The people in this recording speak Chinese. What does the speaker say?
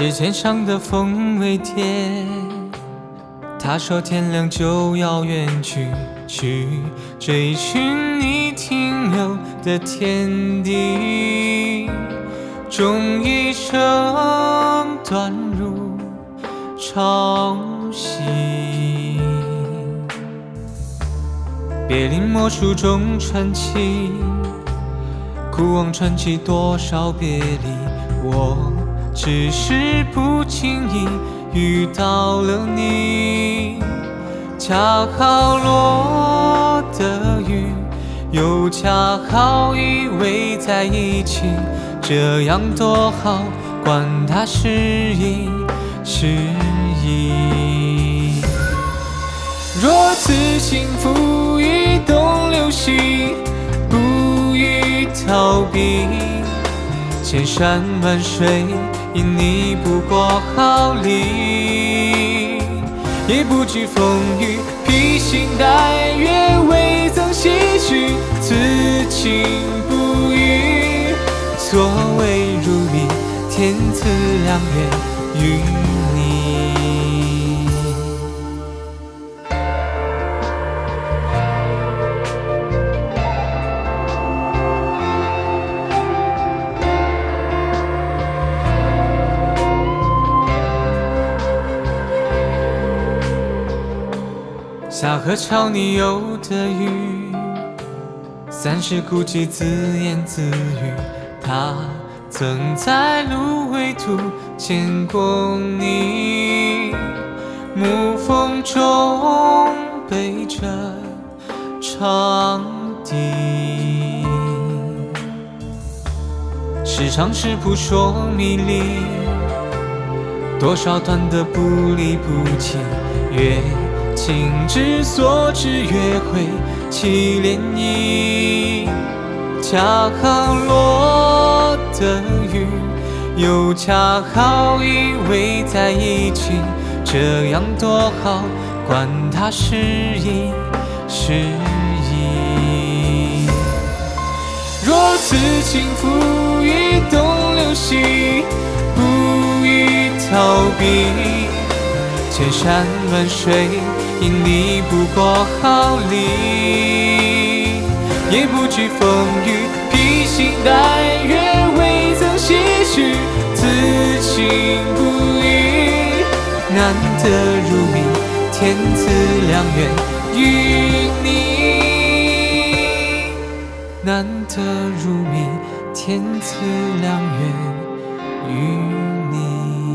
指尖上的风未贴。他说天亮就要远去，去追寻你停留的天地。终一生断入潮汐。别临摹书中传奇，古往传奇多少别离，我只是不经意遇到了你，恰好落的雨，又恰好依偎在一起，这样多好，管它是意是意。若此情付与东流西，不予逃避。千山万水，因你不过毫厘。也不惧风雨，披星戴月，未曾唏嘘。此情不渝，所谓如你，天赐良缘与小河朝你游的鱼，三十孤寂自言自语。他曾在芦苇渡见过你，暮风中背着长笛，时常是扑朔迷离，多少段的不离不弃，越情之所至，越会起涟漪。恰好落的雨，又恰好依偎在一起，这样多好，管它是意是意。若此情付与东流西，不予逃避。千山万水，因你不过毫厘。也不惧风雨，披星戴月，未曾唏嘘。此情不移，难得如你，天赐良缘与你。难得如你，天赐良缘与你。